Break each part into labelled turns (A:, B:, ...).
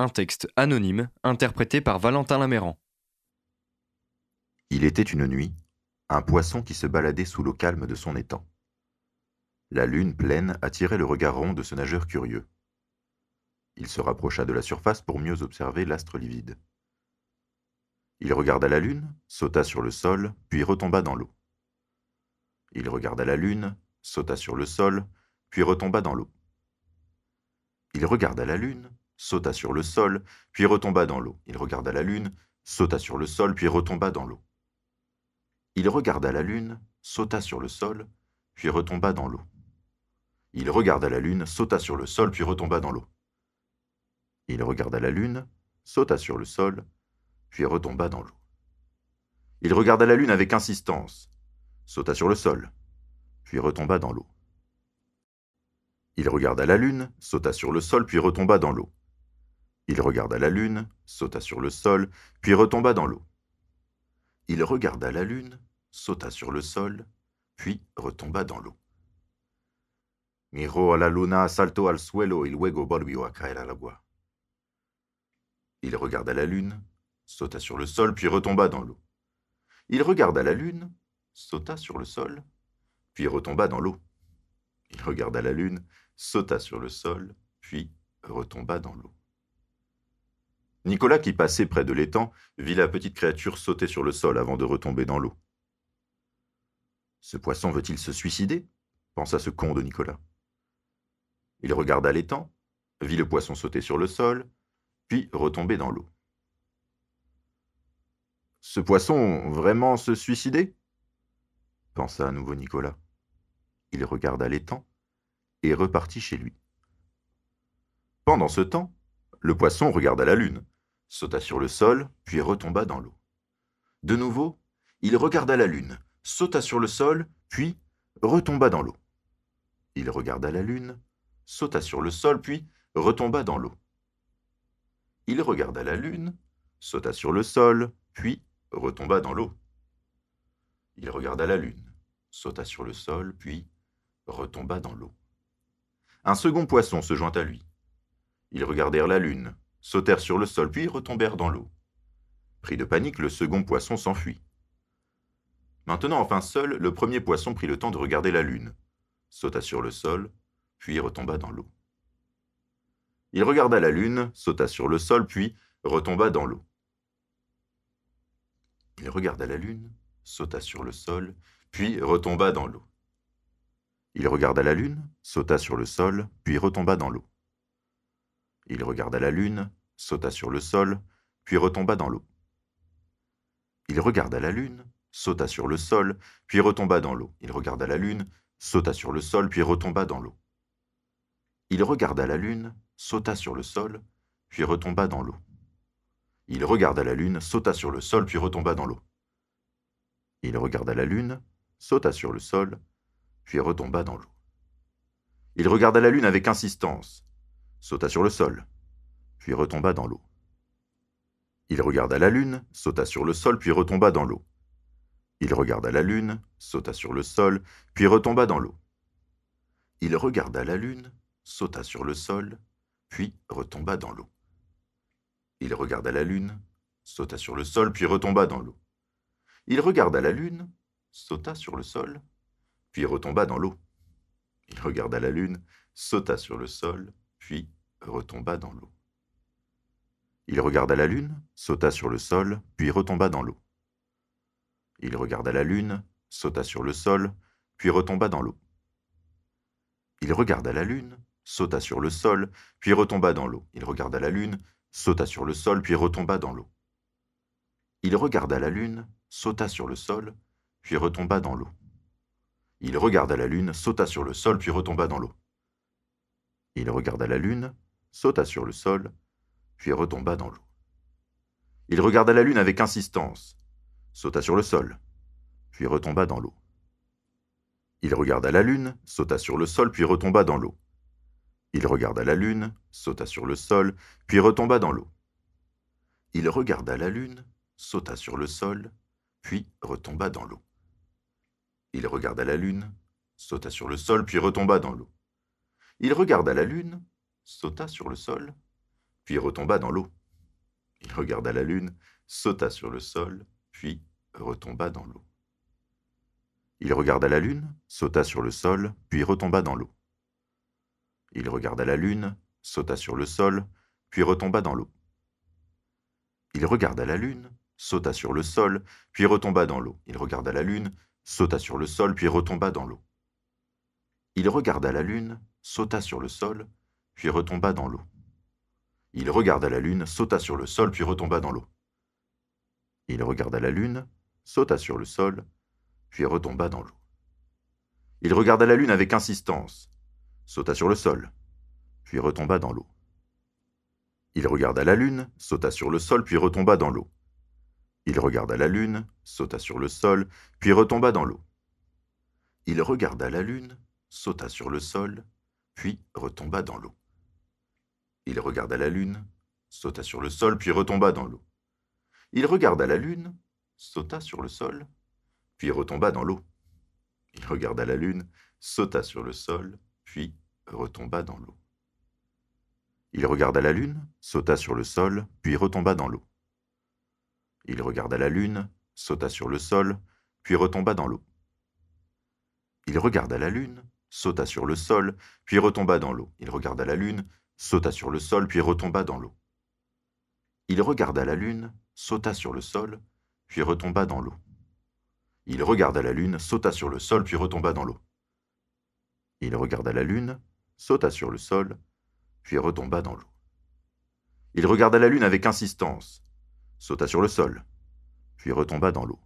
A: Un texte anonyme interprété par Valentin Laméran.
B: Il était une nuit, un poisson qui se baladait sous l'eau calme de son étang. La lune pleine attirait le regard rond de ce nageur curieux. Il se rapprocha de la surface pour mieux observer l'astre livide. Il regarda la lune, sauta sur le sol, puis retomba dans l'eau. Il regarda la lune, sauta sur le sol, puis retomba dans l'eau. Il regarda la lune, sauta sur le sol, puis retomba dans l'eau. Il regarda la lune, sauta sur le sol, puis retomba dans l'eau. Il regarda la lune, sauta sur le sol, puis retomba dans l'eau. Il regarda la lune, sauta sur le sol, puis retomba dans l'eau. Il regarda la lune, sauta sur le sol, puis retomba dans l'eau. Il regarda la lune avec insistance, sauta sur le sol, puis retomba dans l'eau. Il regarda la lune, sauta sur le sol, puis retomba dans l'eau. Il regarda la lune, sauta sur le sol, puis retomba dans l'eau. Il regarda la lune, sauta sur le sol, puis retomba dans l'eau. Miro a la luna, salto al suelo y luego volvió a caer agua. Il regarda la lune, sauta sur le sol, puis retomba dans l'eau. Il regarda la lune, sauta sur le sol, puis retomba dans l'eau. Il regarda la lune, sauta sur le sol, puis retomba dans l'eau. Nicolas, qui passait près de l'étang, vit la petite créature sauter sur le sol avant de retomber dans l'eau. Ce poisson veut-il se suicider? pensa ce con de Nicolas. Il regarda l'étang, vit le poisson sauter sur le sol, puis retomber dans l'eau. Ce poisson vraiment se suicider? pensa à nouveau Nicolas. Il regarda l'étang et repartit chez lui. Pendant ce temps, le poisson regarda la lune, sauta sur le sol, puis retomba dans l'eau. De nouveau, il regarda la lune, sauta sur le sol, puis retomba dans l'eau. Il regarda la lune, sauta sur le sol, puis retomba dans l'eau. Il regarda la lune, sauta sur le sol, puis retomba dans l'eau. Il regarda la lune, sauta sur le sol, puis retomba dans l'eau. Un second poisson se joint à lui. Ils regardèrent la lune, sautèrent sur le sol, puis retombèrent dans l'eau. Pris de panique, le second poisson s'enfuit. Maintenant enfin seul, le premier poisson prit le temps de regarder la lune, sauta sur le sol, puis retomba dans l'eau. Il regarda la lune, sauta sur le sol, puis retomba dans l'eau. Il regarda la lune, sauta sur le sol, puis retomba dans l'eau. Il regarda la lune, sauta sur le sol, puis retomba dans l'eau. Il regarda la lune, sauta sur le sol, puis retomba dans l'eau. Il regarda la lune, sauta sur le sol, puis retomba dans l'eau. Il regarda la lune, sauta sur le sol, puis retomba dans l'eau. Il regarda la lune, sauta sur le sol, puis retomba dans l'eau. Il regarda la lune, sauta sur le sol, puis retomba dans l'eau. Il regarda la lune, sauta sur le sol, puis retomba dans l'eau. Il regarda la lune avec insistance, sauta sur le sol, puis retomba dans l'eau. Il regarda la lune, sauta sur le sol, puis retomba dans l'eau. Il regarda la lune, sauta sur le sol, puis retomba dans l'eau. Il regarda la lune, sauta sur le sol, puis retomba dans l'eau. Il regarda la lune, sauta sur le sol, puis retomba dans l'eau. Il regarda la lune, sauta sur le sol, puis retomba dans l'eau. Il regarda la lune, sauta sur le sol, puis retomba dans l'eau. Il regarda la lune, sauta sur le sol, puis retomba dans l'eau. Il regarda la lune, sauta sur le sol, puis retomba dans l'eau. Il regarda la lune, sauta sur le sol, puis retomba dans l'eau. Il regarda la lune, sauta sur le sol, puis retomba dans l'eau. Il regarda la lune, sauta sur le sol, puis retomba dans l'eau. Il regarda la lune, sauta sur le sol, puis retomba dans l'eau. Il regarda la lune, sauta sur le sol, puis retomba dans l'eau. Il regarda la lune avec insistance, sauta sur le sol, puis retomba dans l'eau. Il regarda la lune, sauta sur le sol, puis retomba dans l'eau. Il regarda la lune, sauta sur le sol, puis retomba dans l'eau. Il regarda la lune, sauta sur le sol, puis retomba dans l'eau. Il regarda la lune, sauta sur le sol, puis retomba dans l'eau. Il regarda la lune, sauta sur le sol, puis retomba dans l'eau. Il regarda la lune, sauta sur le sol, puis retomba dans l'eau. Il regarda la lune, sauta sur le sol, puis retomba dans l'eau. Il regarda la lune, sauta sur le sol, puis retomba dans l'eau. Il regarda la lune, sauta sur le sol, puis retomba dans l'eau. Il regarda la lune, sauta sur le sol, puis retomba dans l'eau. Il regarda la lune, sauta sur le sol, puis retomba dans l'eau. Il regarda la lune, sauta sur le sol, puis retomba dans l'eau. Il regarda la lune, sauta sur le sol, puis retomba dans l'eau. Il regarda la lune avec insistance, sauta sur le sol, puis retomba dans l'eau. Il regarda la lune, sauta sur le sol, puis retomba dans l'eau. Il regarda la lune, sauta sur le sol, puis retomba dans l'eau. Il regarda la lune, sauta sur le sol, puis retomba dans l'eau. Il regarda la lune, sauta sur le sol, puis retomba dans l'eau. Il regarda la lune, sauta sur le sol, puis retomba dans l'eau. Il regarda la lune, sauta sur le sol, puis retomba dans l'eau. Il regarda la lune, sauta sur le sol, puis retomba dans l'eau. Il regarda la lune, sauta sur le sol, puis retomba dans l'eau. Il regarda la lune, sauta sur le sol, puis retomba dans l'eau. Il regarda la lune, sauta sur le sol, puis retomba dans l'eau. Il regarda la lune, sauta sur le sol, puis retomba dans l'eau. Il regarda la lune, sauta sur le sol, puis retomba dans l'eau. Il regarda la lune, sauta sur le sol, puis retomba dans l'eau. Il regarda la lune avec insistance, sauta sur le sol, puis retomba dans l'eau.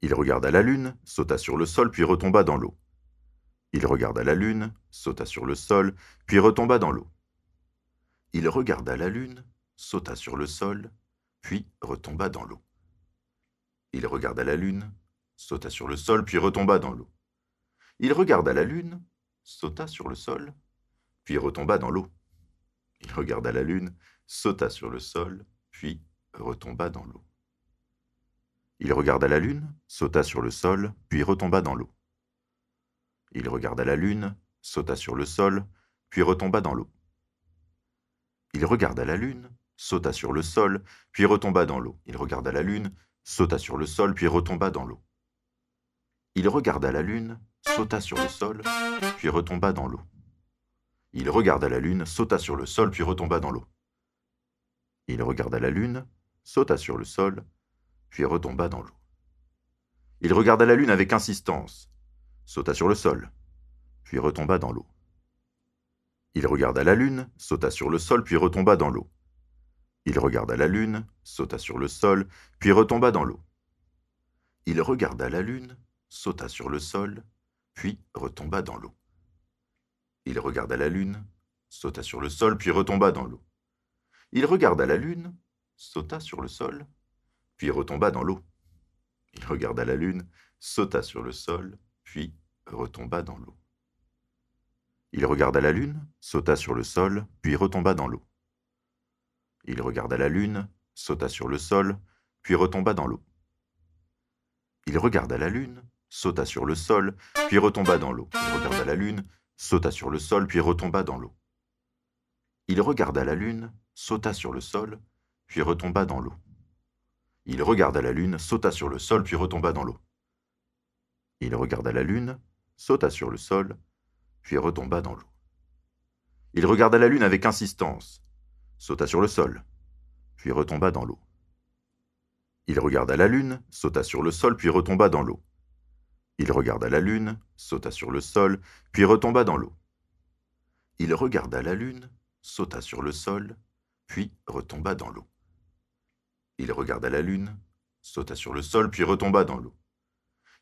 B: Il regarda la lune, sauta sur le sol, puis retomba dans l'eau. Il regarda la lune, sauta sur le sol, puis retomba dans l'eau. Il regarda la lune, sauta sur le sol, puis retomba dans l'eau. Il regarda la lune, sauta sur le sol, puis retomba dans l'eau. Il regarda la lune, sauta sur le sol, puis retomba dans l'eau. Il regarda la lune, sauta sur le sol, puis retomba dans l'eau. Il regarda la lune, sauta sur le sol, puis retomba dans l'eau. Il regarda la lune, sauta sur le sol, puis retomba dans l'eau. Il regarda la lune, sauta sur le sol, puis retomba dans l'eau. Il regarda la lune, sauta sur le sol, puis retomba dans l'eau. Il regarda la lune, sauta sur le sol, puis retomba dans l'eau. Il regarda la lune, sauta sur le sol, puis retomba dans l'eau. Il regarda la lune, sauta sur le sol, puis retomba dans l'eau. Il regarda la lune avec insistance, sauta sur le sol, puis retomba dans l'eau. Il regarda la lune, sauta sur le sol, puis retomba dans l'eau. Il regarda la lune, sauta sur le sol, puis retomba dans l'eau. Il regarda la lune, sauta sur le sol, puis retomba dans l'eau. Il regarda la lune, sauta sur le sol, puis retomba dans l'eau. Il regarda la lune, sauta sur le sol, puis retomba dans l'eau. Il regarda la lune, sauta sur le sol, puis retomba dans l'eau. Il regarda la lune, sauta sur le sol, puis retomba dans l'eau. Il regarda la lune, sauta sur le sol, puis retomba dans l'eau. Il regarda la lune, sauta sur le sol, puis retomba dans l'eau. Il regarda la lune, sauta sur le sol, puis retomba dans l'eau. Il regarda la lune, sauta sur le sol, puis retomba dans l'eau. Il regarda la lune, sauta sur le sol, puis retomba dans l'eau. Il regarda la lune, sauta sur le sol, puis retomba dans l'eau. Il regarda la lune avec insistance, sauta sur le sol, puis retomba dans l'eau. Il regarda la lune, sauta sur le sol, puis retomba dans l'eau. Il regarda la lune, sauta sur le sol, puis retomba dans l'eau. Il regarda la lune, sauta sur le sol, puis retomba dans l'eau. Il regarda la lune, sauta sur le sol, puis retomba dans l'eau.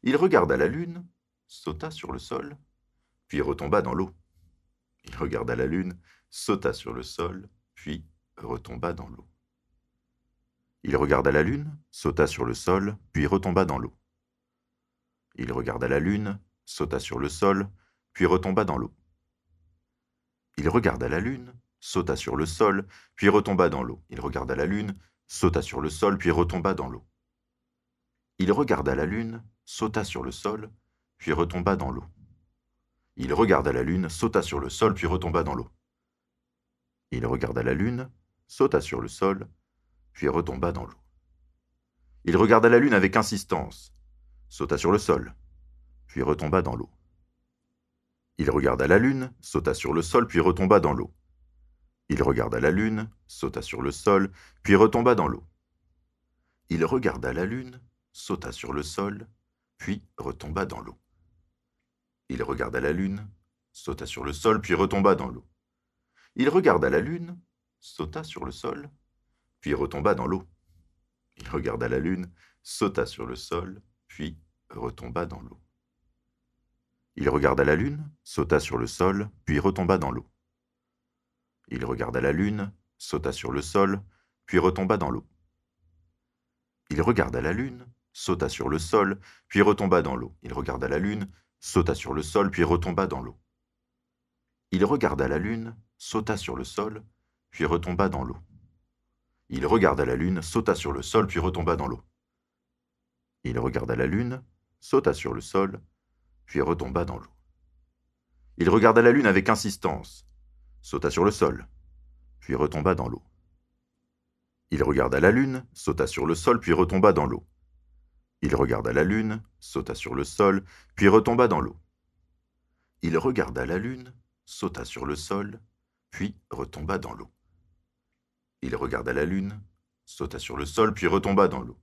B: Il regarda la lune, sauta sur le sol, puis retomba dans l'eau. Il regarda la lune, sauta sur le sol, puis retomba dans l'eau. Il regarda la lune, sauta sur le sol, puis retomba dans l'eau. Il regarda la lune, sauta sur le sol, puis retomba dans l'eau. Il regarda la lune, sauta sur le sol, puis retomba dans l'eau. Il regarda la lune, sauta sur le sol, puis retomba dans l'eau. Sauta sur le sol, puis retomba dans l'eau. Il regarda la lune, sauta sur le sol, puis retomba dans l'eau. Il regarda la lune, sauta sur le sol, puis retomba dans l'eau. Il regarda la lune avec insistance, sauta sur le sol, puis retomba dans l'eau. Il regarda la lune, sauta sur le sol, puis retomba dans l'eau. Il regarda la lune, sauta sur le sol, puis retomba dans l'eau. Il regarda la lune, sauta sur le sol, puis retomba dans l'eau. Il regarda la lune, sauta sur le sol, puis retomba dans l'eau. Il regarda la lune, sauta sur le sol, puis retomba dans l'eau. Il regarda la lune, sauta sur le sol, puis retomba dans l'eau. Il regarda la lune, sauta sur le sol, puis retomba dans l'eau. Il regarda la lune, sauta sur le sol, puis retomba dans l'eau. Il regarda la lune, sauta sur le sol, puis retomba dans l'eau. Il regarda la lune, sauta sur le sol, puis retomba dans l'eau. Il regarda la lune, sauta sur le sol, puis retomba dans l'eau. Il regarda la lune, sauta sur le sol, puis retomba dans l'eau. Il regarda la lune, sauta sur le sol, puis retomba dans l'eau. Il regarda la lune avec insistance, sauta sur le sol, puis retomba dans l'eau. Il regarda la lune, sauta sur le sol, puis retomba dans l'eau. Il regarda la lune, sauta sur le sol, puis retomba dans l'eau. Il regarda la lune, sauta sur le sol, puis retomba dans l'eau. Il regarda la lune, sauta sur le sol, puis retomba dans l'eau.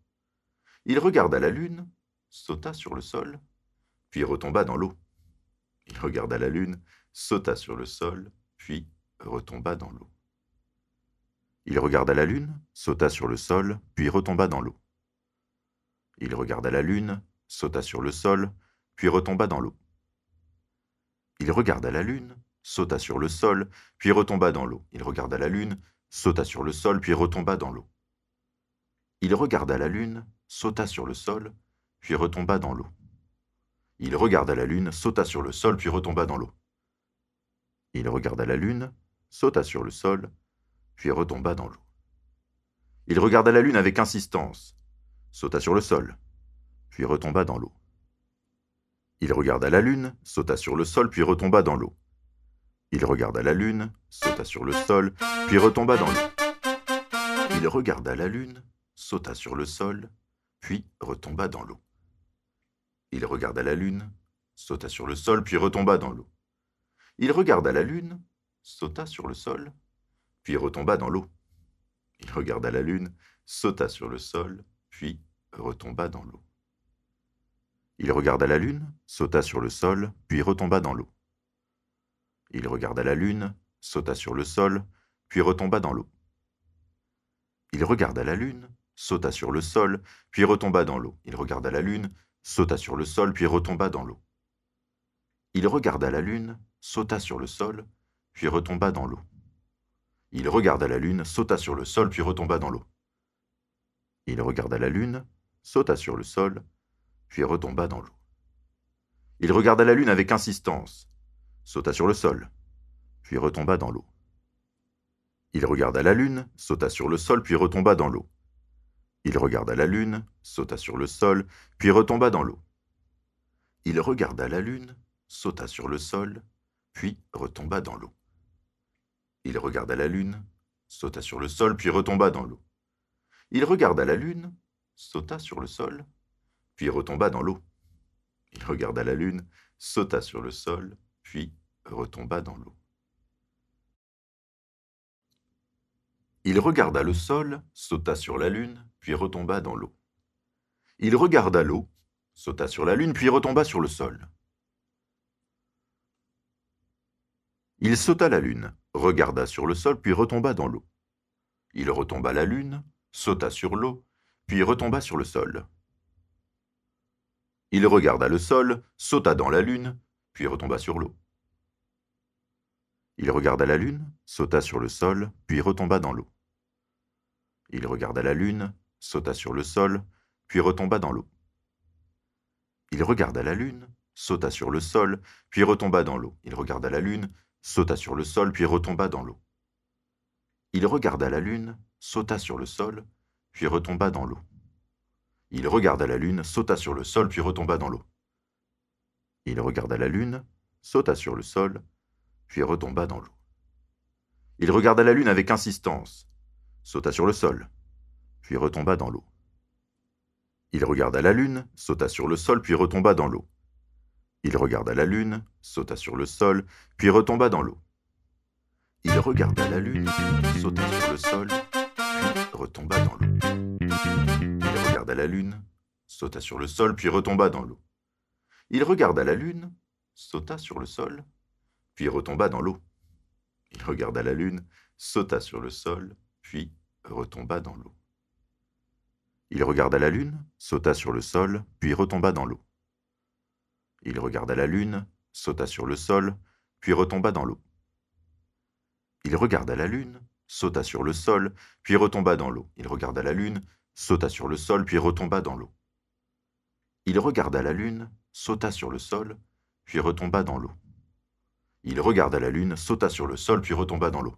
B: Il regarda la lune, sauta sur le sol, puis retomba dans l'eau. Il regarda la lune, sauta sur le sol, puis retomba dans l'eau. Il regarda la lune, sauta sur le sol, puis retomba dans l'eau. Il regarda la lune, sauta sur le sol, puis retomba dans l'eau. Il regarda la lune, sauta sur le sol, puis retomba dans l'eau. Il regarda la lune, sauta sur le sol, puis retomba dans l'eau. Il regarda la lune, sauta sur le sol, puis retomba dans l'eau. Il regarda la lune, sauta sur le sol, puis retomba dans l'eau. Il regarda la lune, sauta sur le sol, puis retomba dans l'eau. Il regarda la lune avec insistance, sauta sur le sol, puis retomba dans l'eau. Il regarda la lune, sauta sur le sol, puis retomba dans l'eau. Il regarda la lune, sauta sur le sol, puis retomba dans l'eau. Il regarda la lune, sauta sur le sol, puis retomba dans l'eau. Il regarda la lune, sauta sur le sol, puis retomba dans l'eau. Il regarda la lune, sauta sur le sol, puis retomba dans l'eau. Il regarda la lune, sauta sur le sol, puis retomba dans l'eau. Il regarda la lune, sauta sur le sol, puis retomba dans l'eau. Il regarda la lune, sauta sur le sol, puis retomba dans l'eau. Il regarda la lune, sauta sur le sol, puis retomba dans l'eau. Il regarda la lune, sauta sur le sol, puis retomba dans l'eau. Il regarda la lune, sauta sur le sol, puis retomba dans l'eau. Il regarda la lune, sauta sur le sol, puis retomba dans l'eau. Il regarda la lune, sauta sur le sol, puis retomba dans l'eau. Il regarda la lune avec insistance, sauta sur le sol, puis retomba dans l'eau. Il regarda la lune, sauta sur le sol, puis retomba dans l'eau. Il regarda la lune, sauta sur le sol, puis retomba dans l'eau. Il regarda la lune, sauta sur le sol, puis retomba dans l'eau. Il regarda la lune, sauta sur le sol, puis retomba dans l'eau. Il regarda la lune, sauta sur le sol, puis retomba dans l'eau. Il regarda la lune, sauta sur le sol, puis retomba dans l'eau. Il regarda le sol, sauta sur la lune, puis retomba dans l'eau. Il regarda l'eau, sauta sur la lune, puis retomba sur le sol. Il sauta la lune, regarda sur le sol, puis retomba dans l'eau. Il retomba la lune, sauta sur l'eau, puis retomba sur le sol. Il regarda le sol, sauta dans la lune, puis retomba sur l'eau. Il regarda la lune, sauta sur le sol, puis retomba dans l'eau. Il regarda la lune, sauta sur le sol, puis retomba dans l'eau. Il regarda la lune, sauta sur le sol, puis retomba dans l'eau. Il regarda la lune, sauta sur le sol, puis retomba dans l'eau. Il regarda la lune, sauta sur le sol, puis retomba dans l'eau. Il regarda la lune, sauta sur le sol, puis retomba dans l'eau. Il regarda la lune, sauta sur le sol, puis retomba dans l'eau. Il regarda la lune avec insistance, sauta sur le sol, puis retomba dans l'eau. Il regarda la lune, sauta sur le sol, puis retomba dans l'eau. Il regarda la lune, sauta sur le sol, puis retomba dans l'eau. Il regarda la lune, sauta sur le sol, retomba dans l'eau. Il regarda la lune, sauta sur le sol, puis retomba dans l'eau. Il regarda la lune, sauta sur le sol, puis retomba dans l'eau. Il regarda la lune, sauta sur le sol, puis retomba dans l'eau. Il regarda la lune, sauta sur le sol, puis retomba dans l'eau. Il regarda la lune, sauta sur le sol, puis retomba dans l'eau. Il regarda la lune, sauta sur le sol, puis retomba dans l'eau. Il regarda la lune, sauta sur le sol, puis retomba dans l'eau. Il regarda la lune, sauta sur le sol, puis retomba dans l'eau. Il regarda la lune, sauta sur le sol, puis retomba dans l'eau.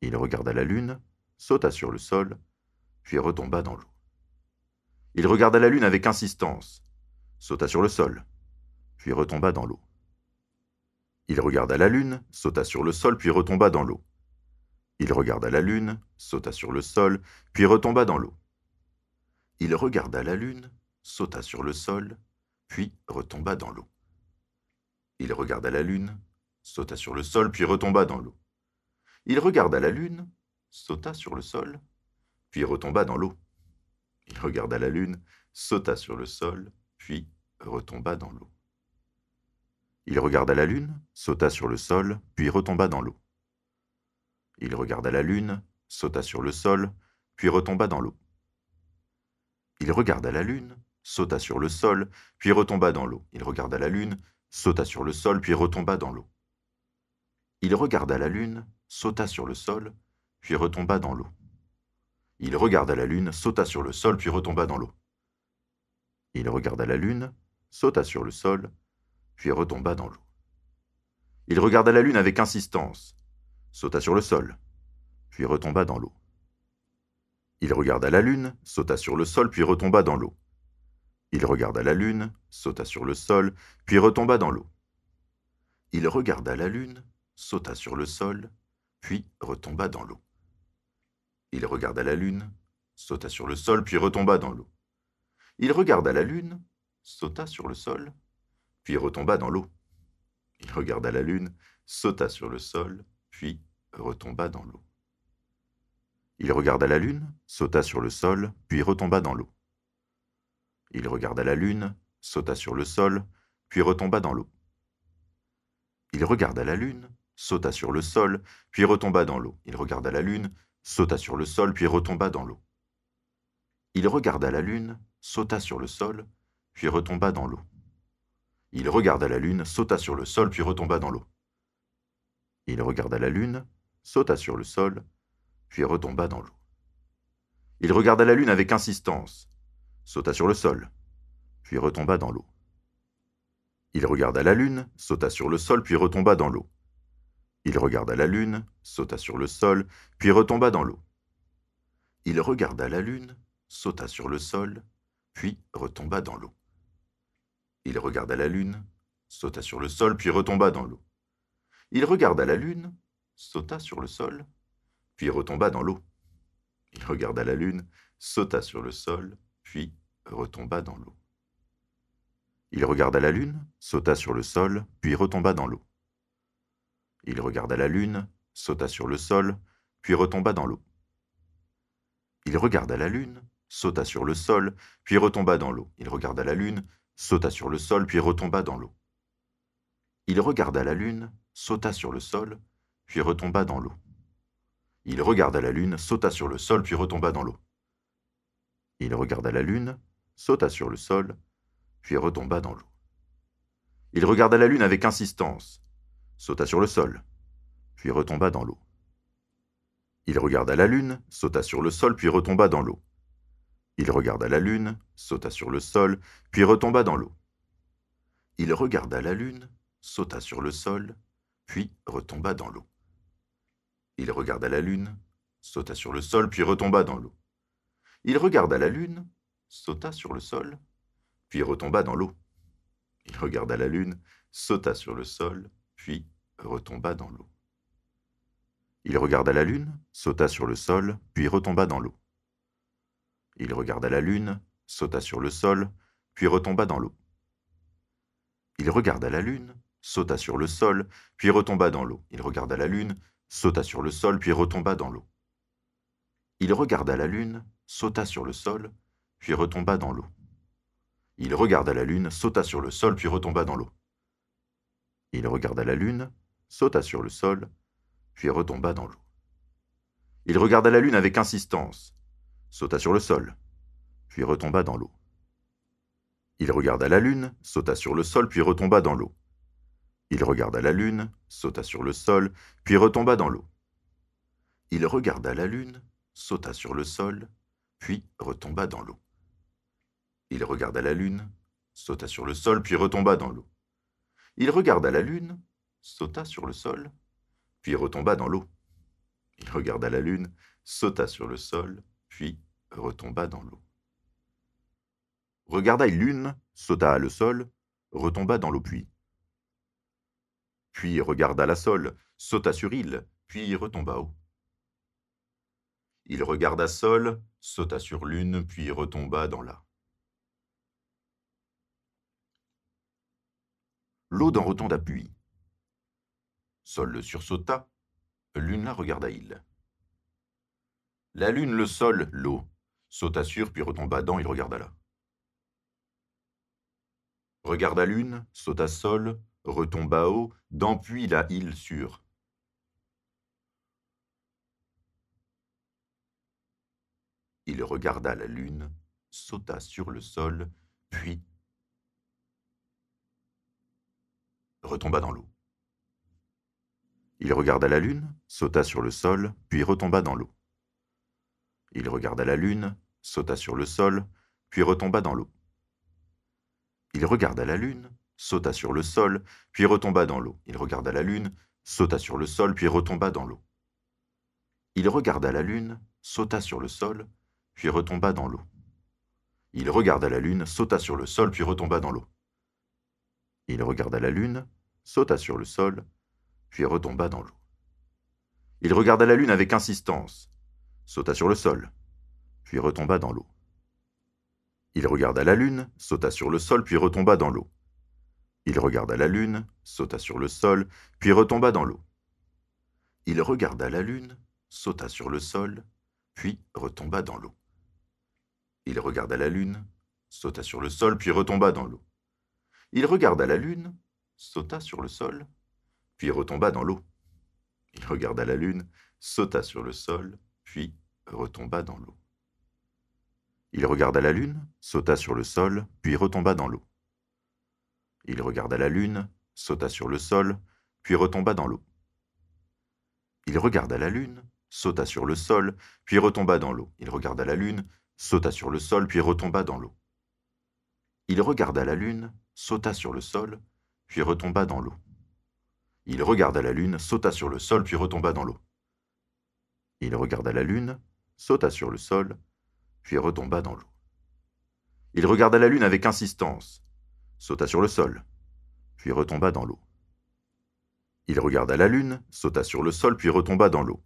B: Il regarda la lune, sauta sur le sol, puis retomba dans l'eau. Il regarda la lune avec insistance, sauta sur le sol, puis retomba dans l'eau. Il regarda la lune, sauta sur le sol, puis retomba dans l'eau. Il regarda la lune, sauta sur le sol, puis retomba dans l'eau. Il regarda la lune, sauta sur le sol, puis retomba dans l'eau. Il regarda la lune, sauta sur le sol, puis retomba dans l'eau. Il regarda la lune, sauta sur le sol, puis retomba dans l'eau. Il regarda la lune, sauta sur le sol, puis retomba dans l'eau. Il regarda la lune, sauta sur le sol, puis retomba dans l'eau. Il regarda la lune, sauta sur le sol, puis retomba dans l'eau. Il regarda la lune, sauta sur le sol, puis retomba dans l'eau. Il regarda la lune, sauta sur le sol, puis retomba dans l'eau. Il regarda la lune, sauta sur le sol, puis retomba dans l'eau. Il regarda la lune, sauta sur le sol, puis retomba dans l'eau. Il regarda la lune, avec insistance, sauta sur le sol, puis retomba dans l'eau. Il regarda la lune, sauta sur le sol, puis retomba dans l'eau. Il regarda la lune, sauta sur le sol, puis retomba dans l'eau. Il regarda la lune, sauta sur le sol, puis retomba dans l'eau. Il regarda la lune, sauta sur le sol, puis retomba dans l'eau. Il regarda la lune, sauta sur le sol, puis retomba dans l'eau. Il regarda la lune, sauta sur le sol, puis retomba dans l'eau. Il regarda la lune, sauta sur le sol, puis retomba dans l'eau. Il regarda la lune, sauta sur le sol, puis retomba dans l'eau. Il regarda la lune, sauta sur le sol, puis retomba dans l'eau. Il regarda la lune, sauta sur le sol, puis retomba dans l'eau. Il regarda la lune, sauta sur le sol, puis retomba dans l'eau. Il regarda la lune, sauta sur le sol, puis retomba dans l'eau. Il regarda la lune, sauta sur le sol, puis retomba dans l'eau. Il regarda la lune avec insistance, sauta sur le sol, puis retomba dans l'eau. Il regarda la lune, sauta sur le sol, puis retomba dans l'eau. Il regarda la lune, sauta sur le sol, puis retomba dans l'eau. Il regarda la lune, sauta sur le sol, puis retomba dans l'eau. Il regarda la lune, sauta sur le sol, puis retomba dans l'eau. Il regarda la lune, sauta sur le sol, puis retomba dans l'eau. Il regarda la lune, sauta sur le sol, puis retomba dans l'eau. Il regarda la lune, sauta sur le sol, puis retomba dans l'eau. Il regarda la lune, sauta sur le sol, puis retomba dans l'eau. Il regarda la lune, sauta sur le sol, puis retomba dans l'eau. Il regarda la lune, sauta sur le sol, puis retomba dans l'eau. Il regarda la lune, sauta sur le sol, puis retomba dans l'eau. Il regarda la lune, sauta sur le sol, puis retomba dans l'eau. Il regarda la lune, sauta sur le sol, puis retomba dans l'eau. Il regarda la lune avec insistance, sauta sur le sol, puis retomba dans l'eau. Il regarda la lune, sauta sur le sol, puis retomba dans l'eau. Il regarda la lune, sauta sur le sol, puis retomba dans l'eau. Il regarda la lune, sauta sur le sol, puis retomba dans l'eau. Il regarda la lune, sauta sur le sol, puis retomba dans l'eau. Il regarda la lune, sauta sur le sol, puis retomba dans l'eau. Il regarda la lune, sauta sur le sol, puis retomba dans l'eau. Il regarda la lune, sauta sur le sol, puis retomba dans l'eau. Il regarda la lune, sauta sur le sol, puis retomba dans l'eau. Il regarda la lune, sauta sur le sol, puis retomba dans l'eau. Il regarda la lune, sauta sur le sol, puis retomba dans l'eau. Il regarda la lune, sauta sur le sol, puis retomba dans l'eau. Il regarda la lune, sauta sur le sol, puis retomba dans l'eau. Il regarda la lune, sauta sur le sol, puis retomba dans l'eau. Il regarda la lune avec insistance, sauta sur le sol, puis retomba dans l'eau. Il regarda la lune, sauta sur le sol, puis retomba dans l'eau. Il regarda la lune, sauta sur le sol, puis retomba dans l'eau. Il regarda la lune, sauta sur le sol, puis retomba dans l'eau. Il regarda la lune, sauta sur le sol, puis retomba dans l'eau. Il regarda la lune, sauta sur le sol, puis retomba dans l'eau. Il regarda la lune, sauta sur le sol, puis retomba dans l'eau. Regarda une lune, sauta à le sol, retomba dans l'eau puis. Puis regarda la sol, sauta sur île, puis retomba haut. Il regarda sol, sauta sur lune, puis retomba dans la. L'eau d'en retomba puis. Sol le sursauta, lune la regarda il. La lune, le sol, l'eau, sauta sur, puis retomba dans, il regarda là. Regarda lune, sauta sol, retomba haut, dans puis la île sur. Il regarda la lune, sauta sur le sol, puis retomba dans l'eau. Il regarda la lune, sauta sur le sol, puis retomba dans l'eau. Il regarda la lune, sauta sur le sol, puis retomba dans l'eau. Il regarda la lune, sauta sur le sol, puis retomba dans l'eau. Il regarda la lune, sauta sur le sol, puis retomba dans l'eau. Il regarda la lune, sauta sur le sol, puis retomba dans l'eau. Il regarda la lune, sauta sur le sol, puis retomba dans l'eau. Il regarda la lune, sauta sur le sol, puis retomba dans l'eau. Il regarda la lune avec insistance, sauta sur le sol, puis retomba dans l'eau. Il regarda la lune, sauta sur le sol, puis retomba dans l'eau. Il regarda la lune, sauta sur le sol, puis retomba dans l'eau. Il regarda la lune, sauta sur le sol, puis retomba dans l'eau. Il regarda la lune, sauta sur le sol, puis retomba dans l'eau. Il regarda la lune, sauta sur le sol, puis retomba dans l'eau. Il regarda la lune, sauta sur le sol, puis retomba dans l'eau. Il regarda la lune, sauta sur le sol, puis retomba dans l'eau. Il regarda la lune, sauta sur le sol, puis retomba dans l'eau. Il regarda la lune, sauta sur le sol, puis retomba dans l'eau. Il regarda la lune, sauta sur le sol, puis retomba dans l'eau. Il regarda la lune, sauta sur le sol, puis retomba dans l'eau. Il regarda la lune, sauta sur le sol, puis retomba dans l'eau. Il regarda la lune, sauta sur le sol, puis retomba dans l'eau. Il regarda la lune avec insistance, sauta sur le sol, puis retomba dans l'eau. Il regarda la lune, sauta sur le sol, puis retomba dans l'eau.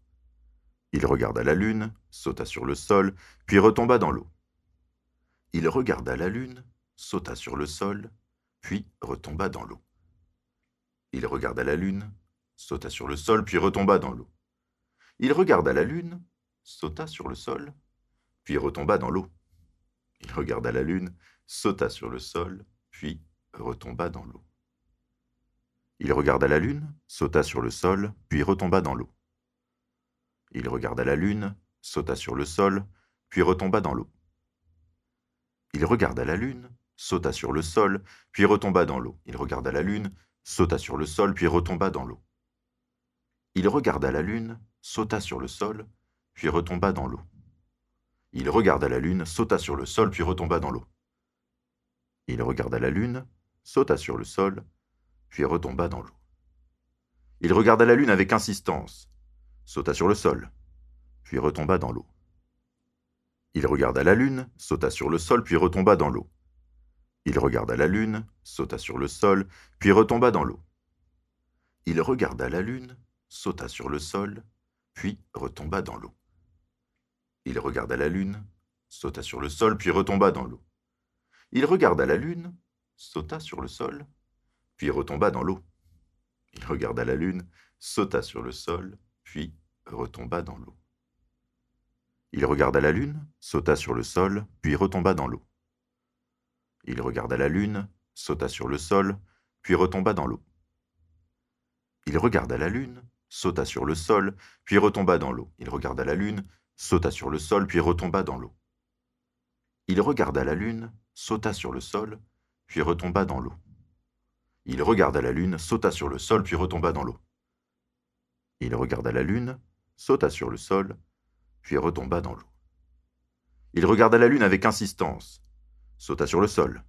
B: Il regarda la lune, sauta sur le sol, puis retomba dans l'eau. Il regarda la lune, sauta sur le sol, puis retomba dans l'eau. Il regarda la lune, sauta sur le sol, puis retomba dans l'eau. Il regarda la lune, sauta sur le sol, puis retomba dans l'eau. Il regarda la lune, sauta sur le sol, puis retomba dans l'eau. Il regarda la lune, sauta sur le sol, puis retomba dans l'eau. Il regarda la lune, sauta sur le sol, puis retomba dans l'eau. Il regarda la lune, sauta sur le sol, puis retomba dans l'eau. Il regarda la lune, sauta sur le sol, puis retomba dans l'eau. Il regarda la lune, sauta sur le sol, puis retomba dans l'eau. Il regarda la lune, sauta sur le sol, puis retomba dans l'eau. Sauta sur le sol, puis retomba dans l'eau. Il regarda la lune avec insistance, sauta sur le sol, puis retomba dans l'eau. Il regarda la lune, sauta sur le sol, puis retomba dans l'eau. Il regarda la lune, sauta sur le sol, puis retomba dans l'eau. Il regarda la lune, sauta sur le sol, puis retomba dans l'eau. Il regarda la lune, sauta sur le sol, puis retomba dans l'eau. Il regarda la lune, sauta sur le sol, puis retomba dans l'eau. Il regarda la lune, sauta sur le sol, puis retomba dans l'eau. Il regarda la lune, sauta sur le sol, puis retomba dans l'eau. Il regarda la lune, sauta sur le sol, puis retomba dans l'eau. Il regarda la lune, sauta sur le sol, puis retomba dans l'eau. Il regarda la lune, sauta sur le sol, puis retomba dans l'eau. Il regarda la lune, sauta sur le sol, puis retomba dans l'eau. Il regarda la lune, sauta sur le sol, puis retomba dans l'eau. Il regarda la lune, sauta sur le sol, puis retomba dans l'eau. Il regarda la lune avec insistance, sauta sur le sol,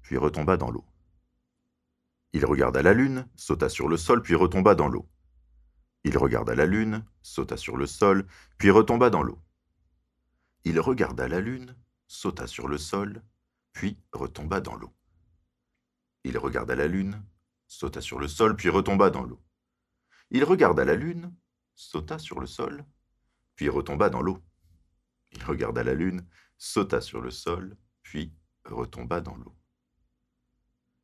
B: puis retomba dans l'eau. Il regarda la lune, sauta sur le sol, puis retomba dans l'eau. Il regarda la lune, sauta sur le sol, puis retomba dans l'eau. Il regarda la lune, sauta sur le sol, puis retomba dans l'eau. Il regarda la lune, sauta sur le sol, puis retomba dans l'eau. Il regarda la lune, sauta sur le sol, puis retomba dans l'eau. Il regarda la lune, sauta sur le sol, puis retomba dans l'eau.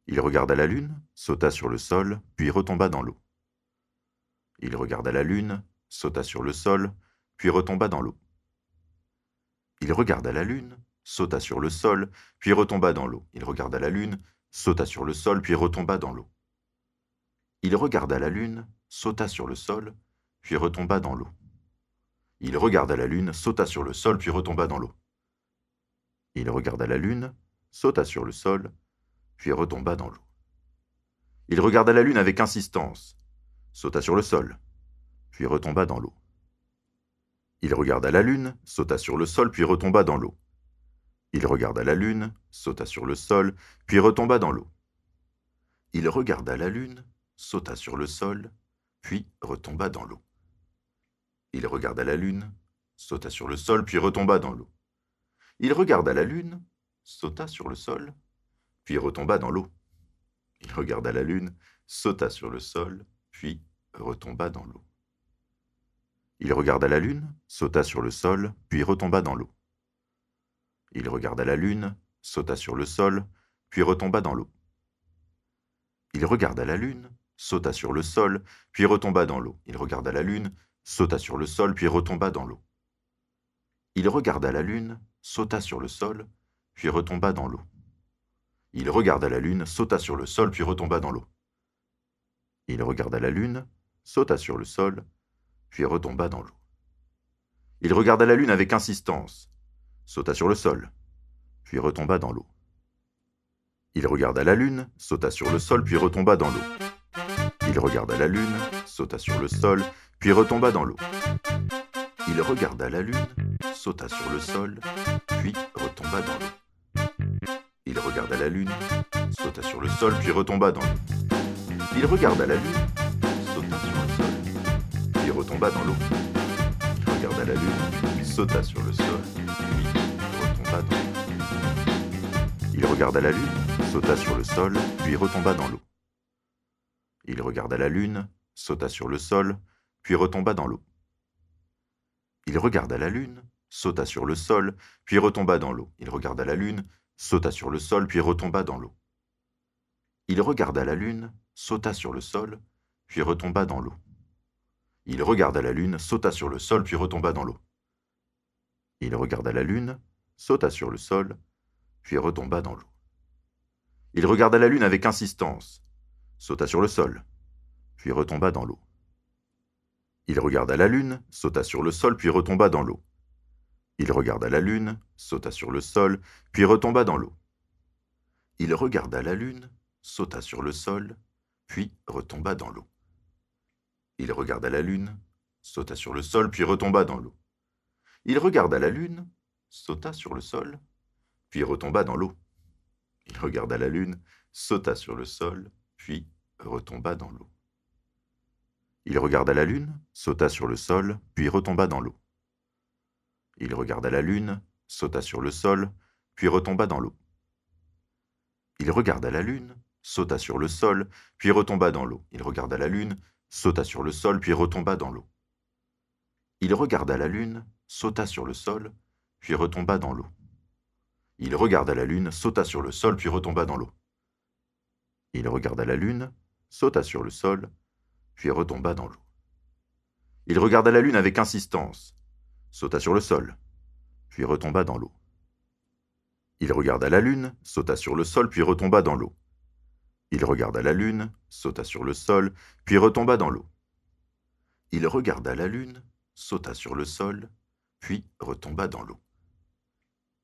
B: Il regarda la lune, sauta sur le sol, puis retomba dans l'eau. Il regarda la lune, sauta sur le sol, puis retomba dans l'eau. Il regarda la lune, sauta sur le sol, puis retomba dans l'eau. Il regarda la lune, sauta sur le sol, puis retomba dans l'eau. Il regarda la lune, sauta sur le sol, puis retomba dans l'eau. Il regarda la lune, sauta sur le sol, puis retomba dans l'eau. Il regarda la lune, sauta sur le sol, puis retomba dans l'eau. Il regarda la lune avec insistance, sauta sur le sol, puis retomba dans l'eau. Il regarda la lune, sauta sur le sol, puis retomba dans l'eau. Il regarda la lune, sauta sur le sol, puis retomba dans l'eau. Il regarda la lune, sauta sur le sol, puis retomba dans l'eau. Il regarda la lune, sauta sur le sol, puis retomba dans l'eau. Il regarda la lune, sauta sur le sol, puis retomba dans l'eau. Il regarda la lune, sauta sur le sol, puis retomba dans l'eau. Il regarda la lune, sauta sur le sol, puis retomba dans l'eau. Il regarda la lune, sauta sur le sol, puis retomba dans l'eau. Il regarda la lune, sauta sur le sol, puis retomba dans l'eau. Il regarda la lune, sauta sur le sol, puis retomba dans l'eau. Il regarda la lune, sauta sur le sol, puis retomba dans l'eau. Il regarda la lune, sauta sur le sol, puis retomba dans l'eau. Il regarda la lune, avec insistance, sauta sur le sol, puis retomba dans l'eau. Il regarda la lune, sauta sur le sol, puis retomba dans l'eau. Il regarda la lune, sauta sur le sol, puis retomba dans l'eau. Il regarda la lune, sauta sur le sol, puis retomba dans l'eau. Il regarda la lune, sauta sur le sol, puis retomba dans l'eau. Il regarda la lune, sauta sur le sol, puis retomba dans l'eau. Il regarda la lune, sauta sur le sol, puis Il regarda la lune, sauta sur le sol, puis retomba dans l'eau. Il regarda la lune, sauta sur le sol, puis retomba dans l'eau. Il regarda la lune, sauta sur le sol, puis retomba dans l'eau. Il regarda la lune, sauta sur le sol, puis retomba dans l'eau. Il regarda la lune, sauta sur le sol, puis retomba dans l'eau. Il regarda la lune, sauta sur le sol, puis retomba dans l'eau. Il regarda la lune, sauta sur le sol, puis retomba dans l'eau. Il regarda la lune avec insistance, sauta sur le sol, puis retomba dans l'eau. Il regarda la lune, sauta sur le sol, puis retomba dans l'eau. Il regarda la lune, sauta sur le sol, puis retomba dans l'eau. Il regarda la lune, sauta sur le sol, puis retomba dans l'eau. Il regarda la lune, sauta sur le sol, puis retomba dans l'eau. Il regarda la lune, sauta sur le sol, puis retomba dans l'eau. Il regarda la lune, sauta sur le sol, puis retomba dans l'eau. Il regarda la lune, sauta sur le sol, puis retomba dans l'eau. Il regarda la lune, sauta sur le sol, puis retomba dans l'eau. Il regarda la lune, sauta sur le sol, puis retomba dans l'eau. Il regarda la lune, sauta sur le sol, puis retomba dans l'eau. Il regarda la lune, sauta sur le sol, puis retomba dans l'eau. Il regarda la lune, sauta sur le sol, puis retomba dans l'eau. Il regarda la lune, sauta sur le sol, puis retomba dans l'eau. Il regarda la lune avec insistance, sauta sur le sol, puis retomba dans l'eau. Il regarda la lune, sauta sur le sol, puis retomba dans l'eau. Il regarda la lune, sauta sur le sol, puis retomba dans l'eau. Il regarda la lune, sauta sur le sol, puis retomba dans l'eau.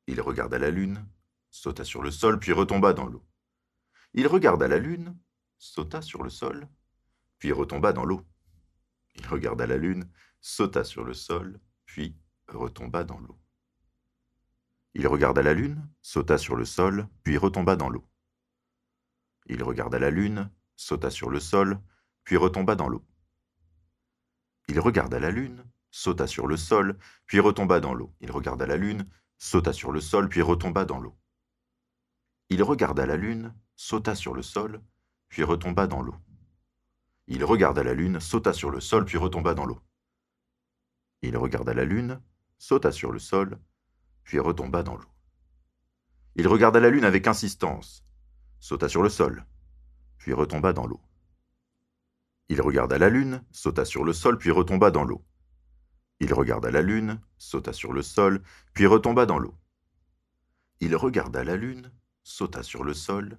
B: Il regarda la lune, sauta sur le sol, puis retomba dans l'eau. Il regarda la lune, sauta sur le sol, puis retomba dans l'eau. Il regarda la lune, sauta sur le sol, puis retomba dans l'eau. Il regarda la lune, sauta sur le sol, puis retomba dans l'eau. Il regarda la lune, sauta sur le sol, puis retomba dans l'eau. Il regarda la lune, sauta sur le sol, puis retomba dans l'eau. Sauta sur le sol, puis retomba dans l'eau. Il regarda la lune, sauta sur le sol, puis retomba dans l'eau. Il regarda la lune, sauta sur le sol, puis retomba dans l'eau. Il regarda la lune, sauta sur le sol, puis retomba dans l'eau. Il regarda la lune avec insistance, sauta sur le sol, puis retomba dans l'eau. Il regarda la lune, sauta sur le sol, puis retomba dans l'eau. Il regarda la lune, sauta sur le sol, puis retomba dans l'eau. Il regarda la lune, sauta sur le sol,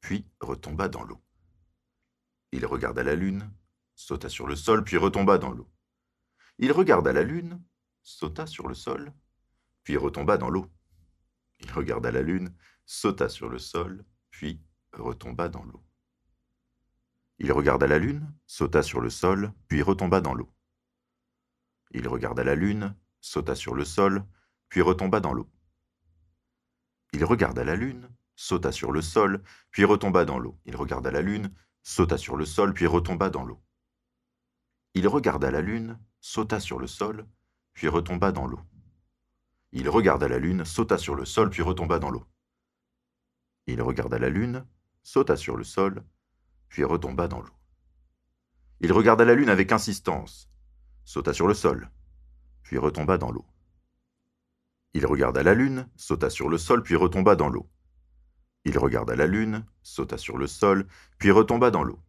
B: puis retomba dans l'eau. Il regarda la lune, sauta sur le sol, puis retomba dans l'eau. Il regarda la lune, sauta sur le sol, puis retomba dans l'eau. Il regarda la lune, sauta sur le sol, puis retomba dans l'eau. Il regarda la lune, sauta sur le sol, puis retomba dans l'eau. Il regarda la lune, sauta sur le sol, puis retomba dans l'eau. Il regarda la lune, sauta sur le sol, puis retomba dans l'eau. Il regarda la lune, sauta sur le sol, puis retomba dans l'eau. Il regarda la lune, sauta sur le sol, puis retomba dans l'eau. Il regarda la lune, sauta sur le sol, puis retomba dans l'eau. Il regarda la lune, avec insistance, sauta sur le sol, puis retomba dans l'eau. Il regarda la lune, sauta sur le sol, puis retomba dans l'eau. Il regarda la lune, sauta sur le sol, puis retomba dans l'eau.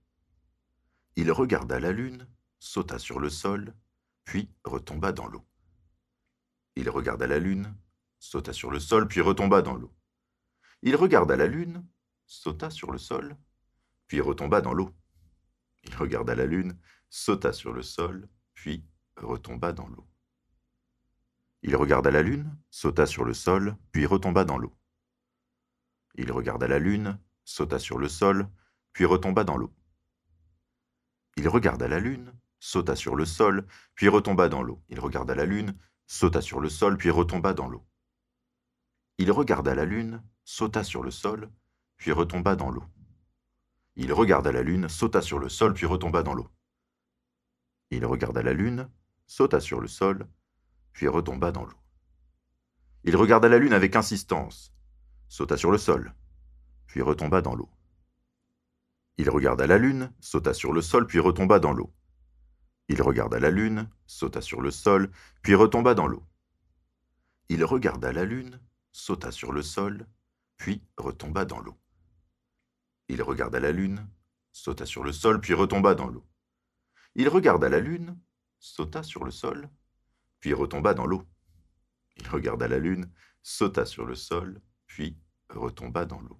B: Il regarda la lune, sauta sur le sol, puis retomba dans l'eau. Il regarda la lune, sauta sur le sol, puis retomba dans l'eau. Il regarda la lune, sauta sur le sol, puis retomba dans l'eau. Il regarda la lune, sauta sur le sol, puis retomba dans l'eau. Il regarda la lune, sauta sur le sol, puis retomba dans l'eau. Il regarda la lune, sauta sur le sol, puis retomba dans l'eau. Il regarda la lune, sauta sur le sol, puis retomba dans l'eau. Il regarda la lune, sauta sur le sol, puis retomba dans l'eau. Il regarda la lune, sauta sur le sol, puis retomba dans l'eau. Il regarda la lune, sauta sur le sol, puis retomba dans l'eau. Il regarda la lune, sauta sur le sol, puis retomba dans l'eau. Il regarda la lune avec insistance, sauta sur le sol, puis retomba dans l'eau. Il regarda la lune, sauta sur le sol, puis retomba dans l'eau. Il regarda la lune, sauta sur le sol, puis retomba dans l'eau. Il regarda la lune, sauta sur le sol, puis retomba dans l'eau. Il regarda la lune, sauta sur le sol, puis retomba dans l'eau. Il regarda la lune, sauta sur le sol, puis retomba dans l'eau. Il regarda la lune, sauta sur le sol, puis retomba dans l'eau.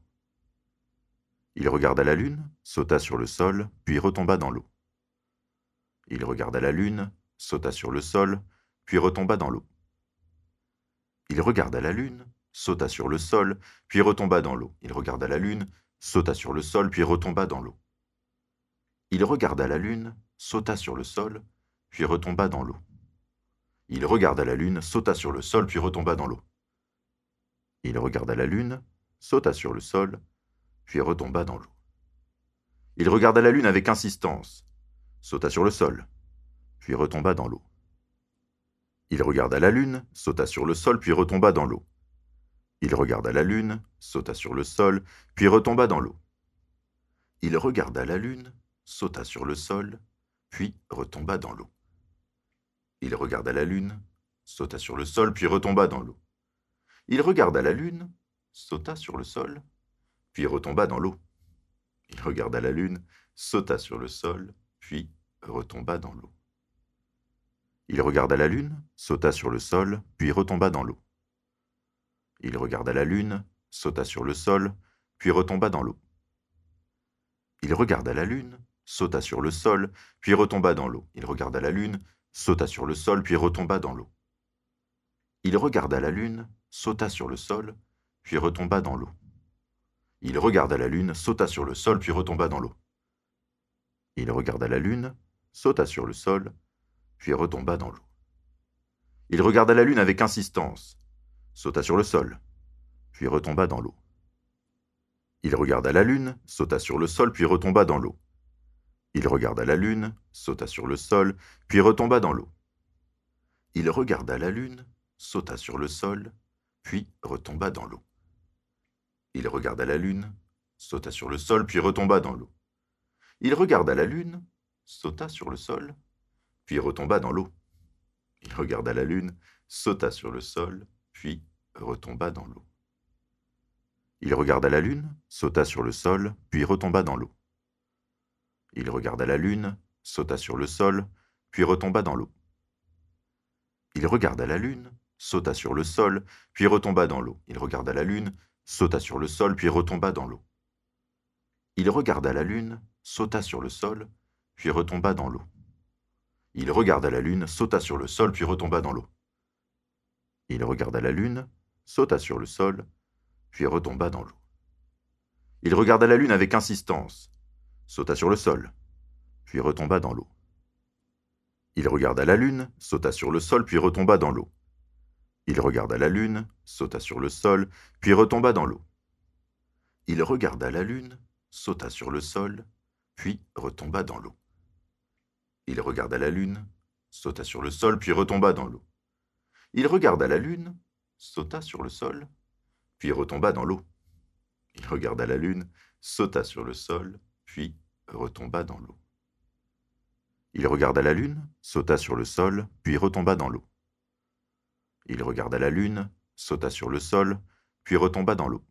B: Il regarda la lune, sauta sur le sol, puis retomba dans l'eau. Il regarda la lune, sauta sur le sol, puis retomba dans l'eau. Il regarda la lune, sauta sur le sol, puis retomba dans l'eau. Il regarda la lune, sauta sur le sol, puis retomba dans l'eau. Il regarda la lune, sauta sur le sol, puis retomba dans l'eau. Il regarda la lune, sauta sur le sol, puis retomba dans l'eau. Il regarda la lune, sauta sur le sol, puis retomba dans l'eau. Il regarda la lune avec insistance, sauta sur le sol, puis retomba dans l'eau. Il regarda la lune, sauta sur le sol, puis retomba dans l'eau. Il regarda la lune, sauta sur le sol, puis retomba dans l'eau. Il regarda la lune, sauta sur le sol, puis retomba dans l'eau. Il regarda la lune, sauta sur le sol, puis retomba dans l'eau. Il regarda la lune, sauta sur le sol, puis retomba dans l'eau. Il regarda la lune, sauta sur le sol, puis retomba dans l'eau. Il regarda la lune, sauta sur le sol, puis retomba dans l'eau. Il regarda la lune, sauta sur le sol, puis retomba dans l'eau. Il regarda la lune, sauta sur le sol, puis retomba dans l'eau. Il regarda la lune, sauta sur le sol, puis retomba dans l'eau. Il regarda la lune, sauta sur le sol, puis retomba dans l'eau. Il regarda la lune, sauta sur le sol, puis retomba dans l'eau. Il regarda la lune, sauta sur le sol, puis retomba dans l'eau. Il regarda la lune avec insistance, sauta sur le sol, puis retomba dans l'eau. Il regarda la lune, sauta sur le sol, puis retomba dans l'eau. Il regarda la lune, sauta sur le sol, puis retomba dans l'eau. Il regarda la lune, sauta sur le sol, puis retomba dans l'eau. Il regarda la lune, sauta sur le sol, puis retomba dans l'eau. Il regarda la lune, sauta sur le sol, puis retomba dans l'eau. Il regarda la lune, sauta sur le sol, puis retomba dans l'eau. Il regarda la lune, sauta sur le sol, puis retomba dans l'eau. Il regarda la lune, sauta sur le sol, puis retomba dans l'eau. Il regarda la lune, sauta sur le sol, puis retomba dans l'eau. Il regarda la lune, sauta sur le sol, puis retomba dans l'eau. Il regarda la lune, sauta sur le sol, puis retomba dans l'eau. Il regarda la lune, sauta sur le sol, puis retomba dans l'eau. Il regarda la lune, avec insistance, sauta sur le sol, puis retomba dans l'eau. Il regarda la lune, sauta sur le sol, puis retomba dans l'eau. Il regarda la lune, sauta sur le sol, puis retomba dans l'eau. Il regarda la lune, sauta sur le sol, puis retomba dans l'eau. Il regarda la lune, sauta sur le sol, puis retomba dans l'eau. Il regarda la lune, sauta sur le sol, puis retomba dans l'eau. Il regarda la lune, sauta sur le sol, puis retomba dans l'eau. Il regarda la lune, sauta sur le sol, puis retomba dans l'eau. Il regarda la lune, sauta sur le sol, puis retomba dans l'eau.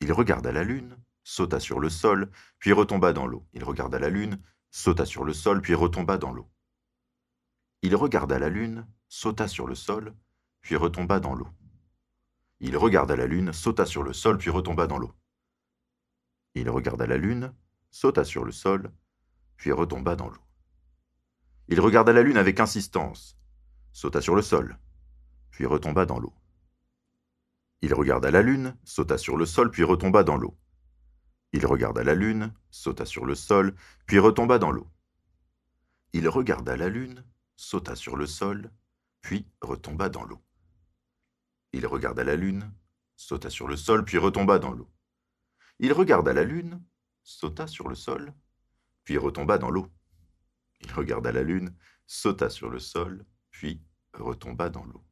B: Il regarda la lune, sauta sur le sol, puis retomba dans l'eau. Il regarda la lune, sauta sur le sol, puis retomba dans l'eau. Il regarda la lune, sauta sur le sol, puis retomba dans l'eau. Il regarda la lune, sauta sur le sol, puis retomba dans l'eau. Il regarda la lune, sauta sur le sol, puis retomba dans l'eau. Il regarda la lune avec insistance, sauta sur le sol, puis retomba dans l'eau. Il regarda la lune, sauta sur le sol, puis retomba dans l'eau. Il regarda la lune, sauta sur le sol, puis retomba dans l'eau. Il regarda la lune, sauta sur le sol, puis retomba dans l'eau. Il regarda la lune, sauta sur le sol, puis retomba dans l'eau. Il regarda la lune, sauta sur le sol, puis retomba dans l'eau. Il regarda la lune, sauta sur le sol, puis retomba dans l'eau.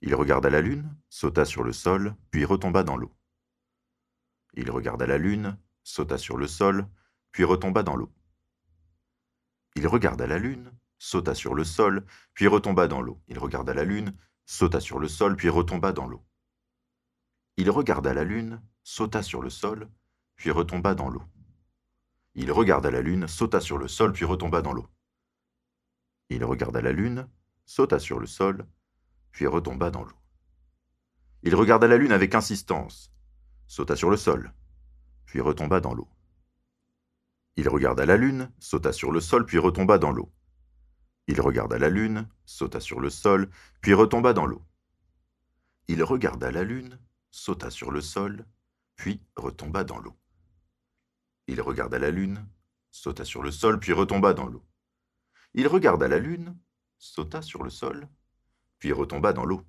B: Il regarda la lune, sauta sur le sol, puis retomba dans l'eau. Il regarda la lune, sauta sur le sol, puis retomba dans l'eau. Il regarda la lune, sauta sur le sol, puis retomba dans l'eau. Il regarda la lune, sauta sur le sol, puis retomba dans l'eau. Il regarda la lune, sauta sur le sol, puis retomba dans l'eau. Il regarda la lune, sauta sur le sol, puis retomba dans l'eau. Il regarda la lune, sauta sur le sol, puis retomba dans l'eau. Il regarda la lune avec insistance, sauta sur le sol, puis retomba dans l'eau. Il regarda la lune, sauta sur le sol, puis retomba dans l'eau. Il regarda la lune, sauta sur le sol, puis retomba dans l'eau. Il regarda la lune, sauta sur le sol, puis retomba dans l'eau. Il regarda la lune, sauta sur le sol, puis retomba dans l'eau. Il regarda la lune, sauta sur le sol, puis retomba dans l'eau.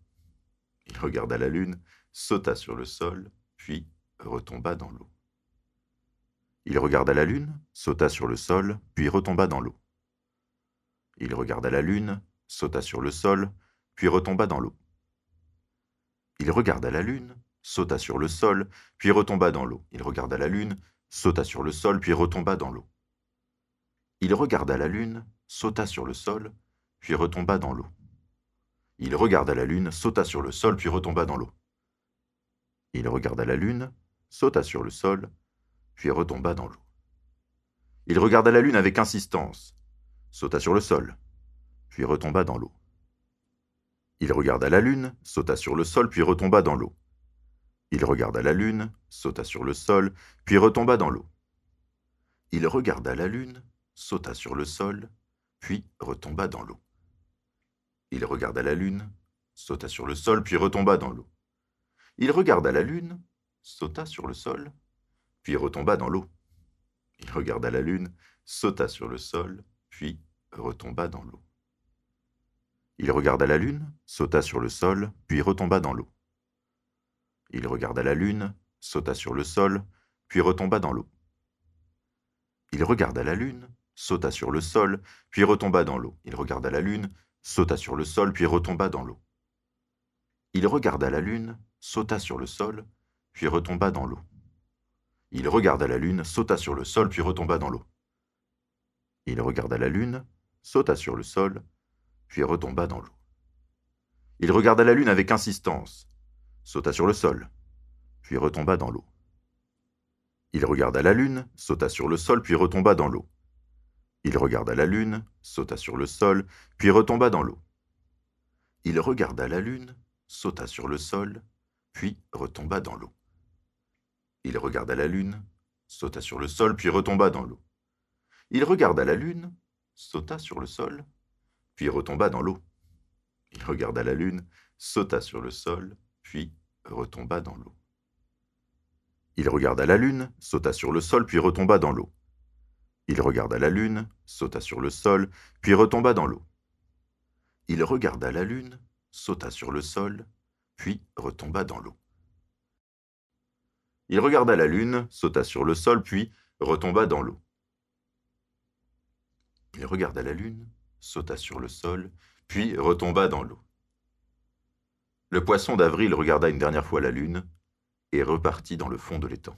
B: Il regarda la lune, sauta sur le sol, puis retomba dans l'eau. Il regarda la lune, sauta sur le sol, puis retomba dans l'eau. Il regarda la lune, sauta sur le sol, puis retomba dans l'eau. Il regarda la lune, sauta sur le sol, puis retomba dans l'eau. Il regarda la lune, sauta sur le sol, puis retomba dans l'eau. Il regarda la lune, sauta sur le sol, puis retomba dans l'eau. Il regarda la lune, sauta sur le sol, puis retomba dans l'eau. Il regarda la lune, sauta sur le sol, puis retomba dans l'eau. Il regarda la lune avec insistance, sauta sur le sol, puis retomba dans l'eau. Il regarda la lune, sauta sur le sol, puis retomba dans l'eau. Il regarda la lune, sauta sur le sol, puis retomba dans l'eau. Il regarda la lune, sauta sur le sol, puis retomba dans l'eau. Il regarda la lune, sauta sur le sol, puis retomba dans l'eau. Il regarda la lune, sauta sur le sol, puis retomba dans l'eau. Il regarda la lune, sauta sur le sol, puis retomba dans l'eau. Il regarda la lune, sauta sur le sol, puis retomba dans l'eau. Il regarda la lune, sauta sur le sol, puis retomba dans l'eau. Il regarda la lune, sauta sur le sol, puis retomba dans l'eau. Il regarda la lune, sauta sur le sol, puis retomba dans l'eau. Il regarda la lune, sauta sur le sol, puis retomba dans l'eau. Il regarda la lune, sauta sur le sol, puis retomba dans l'eau. Il regarda la lune, avec insistance, sauta sur le sol, puis retomba dans l'eau. Il regarda la lune, sauta sur le sol, puis retomba dans l'eau. Il regarda la lune, sauta sur le sol, puis retomba dans l'eau. Il regarda la lune, sauta sur le sol, puis retomba dans l'eau. Il regarda la lune, sauta sur le sol, puis retomba dans l'eau. Il regarda la lune, sauta sur le sol, puis retomba dans l'eau. Il regarda la lune, sauta sur le sol, puis retomba dans l'eau. Il regarda la lune, sauta sur le sol, puis retomba dans l'eau. Il regarda la lune, sauta sur le sol, puis retomba dans l'eau. Il regarda la lune, sauta sur le sol, puis retomba dans l'eau. Il regarda la lune, sauta sur le sol, puis retomba dans l'eau. Il regarda la lune, sauta sur le sol, puis retomba dans l'eau. Le poisson d'avril regarda une dernière fois la lune et repartit dans le fond de l'étang.